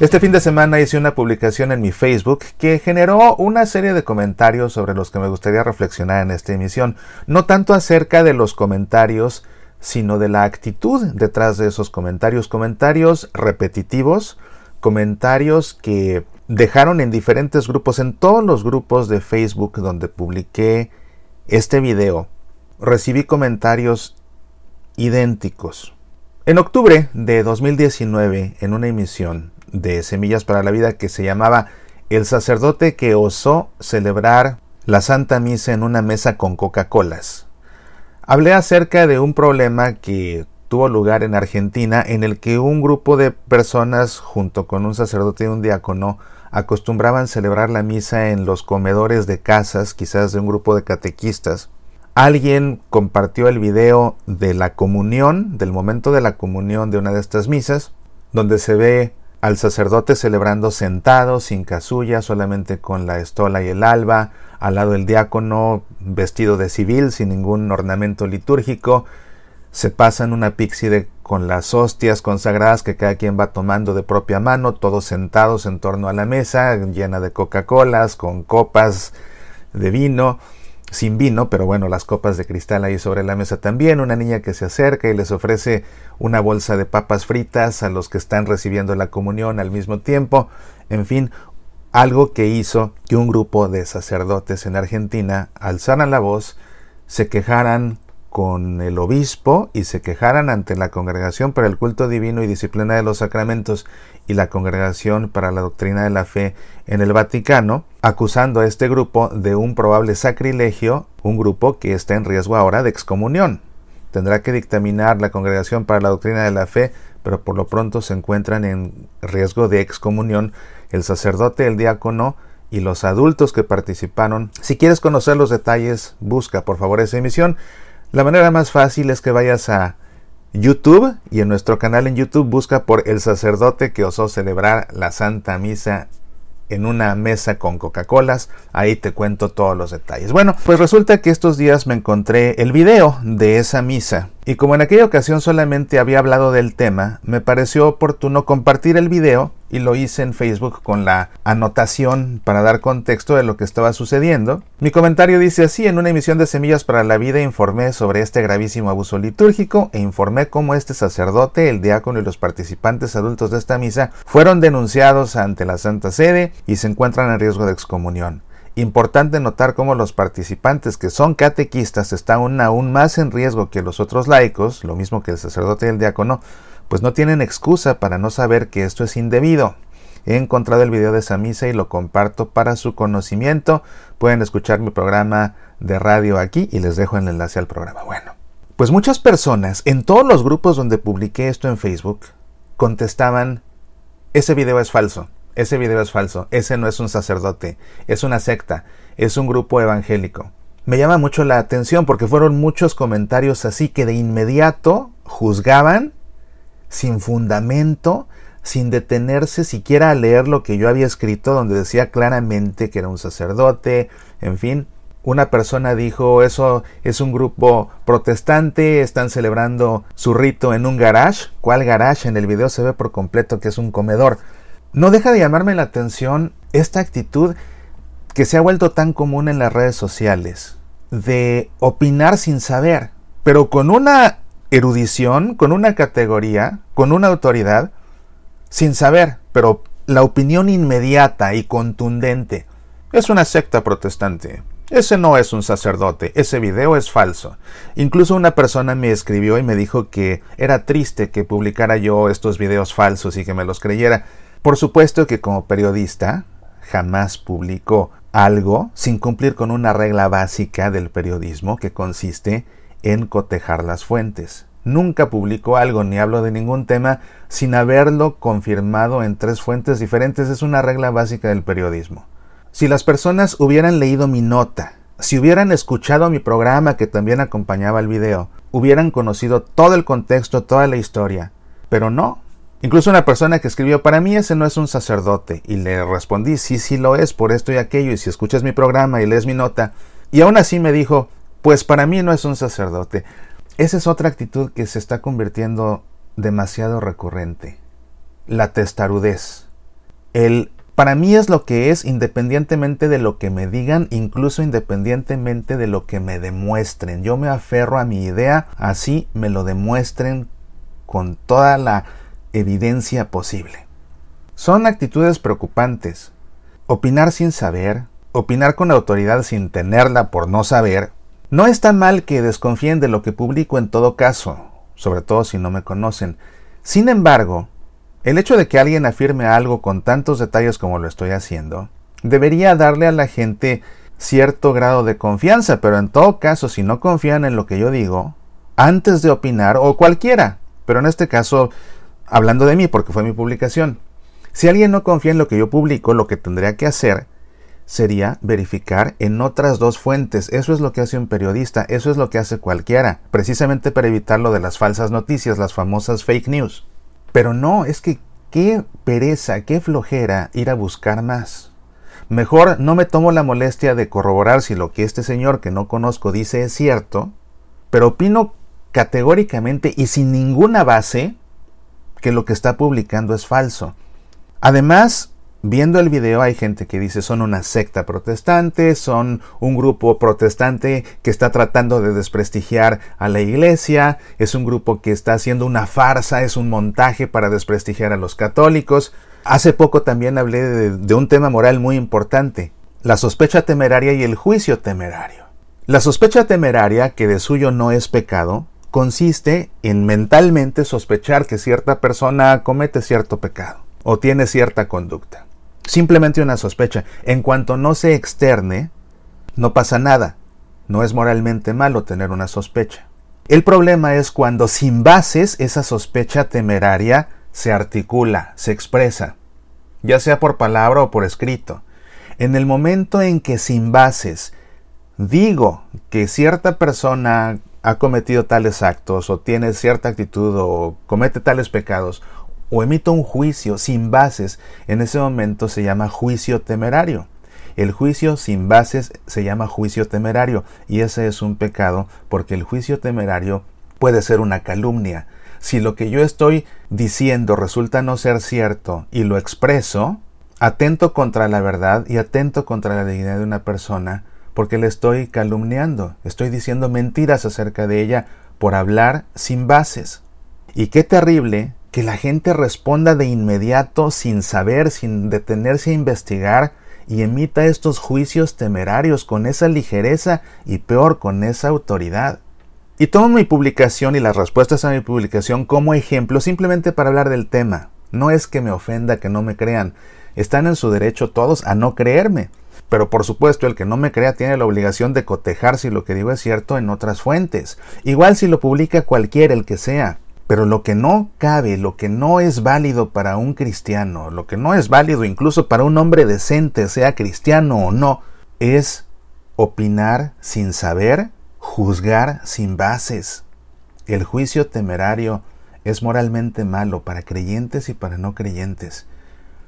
Este fin de semana hice una publicación en mi Facebook que generó una serie de comentarios sobre los que me gustaría reflexionar en esta emisión, no tanto acerca de los comentarios, sino de la actitud detrás de esos comentarios, comentarios repetitivos, comentarios que dejaron en diferentes grupos, en todos los grupos de Facebook donde publiqué este video, recibí comentarios idénticos. En octubre de 2019, en una emisión de Semillas para la Vida que se llamaba El sacerdote que osó celebrar la Santa Misa en una mesa con Coca-Colas. Hablé acerca de un problema que tuvo lugar en Argentina en el que un grupo de personas junto con un sacerdote y un diácono acostumbraban celebrar la misa en los comedores de casas, quizás de un grupo de catequistas. Alguien compartió el video de la comunión, del momento de la comunión de una de estas misas, donde se ve al sacerdote celebrando sentado, sin casulla, solamente con la estola y el alba, al lado el diácono vestido de civil, sin ningún ornamento litúrgico, se pasan una píxide con las hostias consagradas que cada quien va tomando de propia mano, todos sentados en torno a la mesa, llena de Coca-Colas, con copas de vino, sin vino, pero bueno, las copas de cristal ahí sobre la mesa también, una niña que se acerca y les ofrece una bolsa de papas fritas a los que están recibiendo la comunión al mismo tiempo, en fin, algo que hizo que un grupo de sacerdotes en Argentina alzaran la voz, se quejaran con el obispo y se quejaran ante la Congregación para el Culto Divino y Disciplina de los Sacramentos y la Congregación para la Doctrina de la Fe en el Vaticano, acusando a este grupo de un probable sacrilegio, un grupo que está en riesgo ahora de excomunión. Tendrá que dictaminar la Congregación para la Doctrina de la Fe, pero por lo pronto se encuentran en riesgo de excomunión el sacerdote, el diácono y los adultos que participaron. Si quieres conocer los detalles, busca por favor esa emisión. La manera más fácil es que vayas a YouTube y en nuestro canal en YouTube busca por el sacerdote que osó celebrar la Santa Misa en una mesa con Coca-Colas. Ahí te cuento todos los detalles. Bueno, pues resulta que estos días me encontré el video de esa misa. Y como en aquella ocasión solamente había hablado del tema, me pareció oportuno compartir el video y lo hice en Facebook con la anotación para dar contexto de lo que estaba sucediendo. Mi comentario dice así, en una emisión de Semillas para la Vida informé sobre este gravísimo abuso litúrgico e informé cómo este sacerdote, el diácono y los participantes adultos de esta misa fueron denunciados ante la Santa Sede y se encuentran en riesgo de excomunión. Importante notar cómo los participantes que son catequistas están aún más en riesgo que los otros laicos, lo mismo que el sacerdote y el diácono, pues no tienen excusa para no saber que esto es indebido. He encontrado el video de esa misa y lo comparto para su conocimiento. Pueden escuchar mi programa de radio aquí y les dejo el enlace al programa. Bueno, pues muchas personas en todos los grupos donde publiqué esto en Facebook contestaban, ese video es falso. Ese video es falso, ese no es un sacerdote, es una secta, es un grupo evangélico. Me llama mucho la atención porque fueron muchos comentarios así que de inmediato juzgaban, sin fundamento, sin detenerse siquiera a leer lo que yo había escrito, donde decía claramente que era un sacerdote, en fin. Una persona dijo, eso es un grupo protestante, están celebrando su rito en un garage. ¿Cuál garage? En el video se ve por completo que es un comedor. No deja de llamarme la atención esta actitud que se ha vuelto tan común en las redes sociales, de opinar sin saber, pero con una erudición, con una categoría, con una autoridad, sin saber, pero la opinión inmediata y contundente. Es una secta protestante. Ese no es un sacerdote, ese video es falso. Incluso una persona me escribió y me dijo que era triste que publicara yo estos videos falsos y que me los creyera. Por supuesto que como periodista jamás publicó algo sin cumplir con una regla básica del periodismo que consiste en cotejar las fuentes. Nunca publico algo ni hablo de ningún tema sin haberlo confirmado en tres fuentes diferentes. Es una regla básica del periodismo. Si las personas hubieran leído mi nota, si hubieran escuchado mi programa que también acompañaba el video, hubieran conocido todo el contexto, toda la historia. Pero no, Incluso una persona que escribió, para mí ese no es un sacerdote. Y le respondí, sí, sí lo es, por esto y aquello. Y si escuchas mi programa y lees mi nota. Y aún así me dijo, pues para mí no es un sacerdote. Esa es otra actitud que se está convirtiendo demasiado recurrente. La testarudez. El para mí es lo que es independientemente de lo que me digan, incluso independientemente de lo que me demuestren. Yo me aferro a mi idea, así me lo demuestren con toda la evidencia posible. Son actitudes preocupantes. Opinar sin saber, opinar con autoridad sin tenerla por no saber, no está mal que desconfíen de lo que publico en todo caso, sobre todo si no me conocen. Sin embargo, el hecho de que alguien afirme algo con tantos detalles como lo estoy haciendo, debería darle a la gente cierto grado de confianza, pero en todo caso, si no confían en lo que yo digo, antes de opinar, o cualquiera, pero en este caso, hablando de mí, porque fue mi publicación, si alguien no confía en lo que yo publico, lo que tendría que hacer sería verificar en otras dos fuentes. Eso es lo que hace un periodista, eso es lo que hace cualquiera, precisamente para evitar lo de las falsas noticias, las famosas fake news. Pero no, es que qué pereza, qué flojera ir a buscar más. Mejor no me tomo la molestia de corroborar si lo que este señor que no conozco dice es cierto, pero opino categóricamente y sin ninguna base que lo que está publicando es falso. Además, viendo el video hay gente que dice son una secta protestante, son un grupo protestante que está tratando de desprestigiar a la iglesia, es un grupo que está haciendo una farsa, es un montaje para desprestigiar a los católicos. Hace poco también hablé de, un tema moral muy importante, la sospecha temeraria y el juicio temerario. La sospecha temeraria, que de suyo no es pecado, consiste en mentalmente sospechar que cierta persona comete cierto pecado o tiene cierta conducta. Simplemente una sospecha. En cuanto no se externe, no pasa nada. No es moralmente malo tener una sospecha. El problema es cuando sin bases esa sospecha temeraria se articula, se expresa, ya sea por palabra o por escrito. En el momento en que sin bases digo que cierta persona ha cometido tales actos o tiene cierta actitud o comete tales pecados o emito un juicio sin bases, en ese momento se llama juicio temerario. El juicio sin bases se llama juicio temerario y ese es un pecado porque el juicio temerario puede ser una calumnia. Si lo que yo estoy diciendo resulta no ser cierto y lo expreso, atento contra la verdad y atento contra la dignidad de una persona porque le estoy calumniando, estoy diciendo mentiras acerca de ella por hablar sin bases. Y qué terrible que la gente responda de inmediato sin saber, sin detenerse a investigar y emita estos juicios temerarios con esa ligereza y peor con esa autoridad. Y tomo mi publicación y las respuestas a mi publicación como ejemplo simplemente para hablar del tema. No es que me ofenda que no me crean. Están en su derecho todos a no creerme. Pero por supuesto el que no me crea tiene la obligación de cotejar si lo que digo es cierto en otras fuentes. Igual si lo publica cualquiera, el que sea. Pero lo que no cabe, lo que no es válido para un cristiano, lo que no es válido incluso para un hombre decente, sea cristiano o no, es opinar sin saber, juzgar sin bases. El juicio temerario es moralmente malo para creyentes y para no creyentes.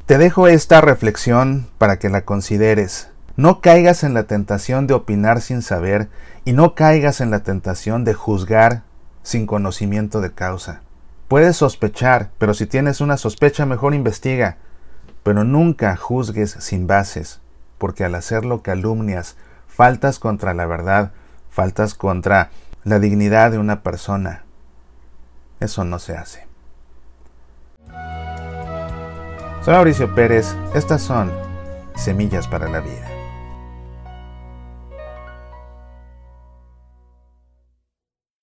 Te dejo esta reflexión para que la consideres. No caigas en la tentación de opinar sin saber y no caigas en la tentación de juzgar sin conocimiento de causa. Puedes sospechar, pero si tienes una sospecha mejor investiga, pero nunca juzgues sin bases, porque al hacerlo calumnias, faltas contra la verdad, faltas contra la dignidad de una persona. Eso no se hace. Soy Mauricio Pérez, estas son Semillas para la Vida.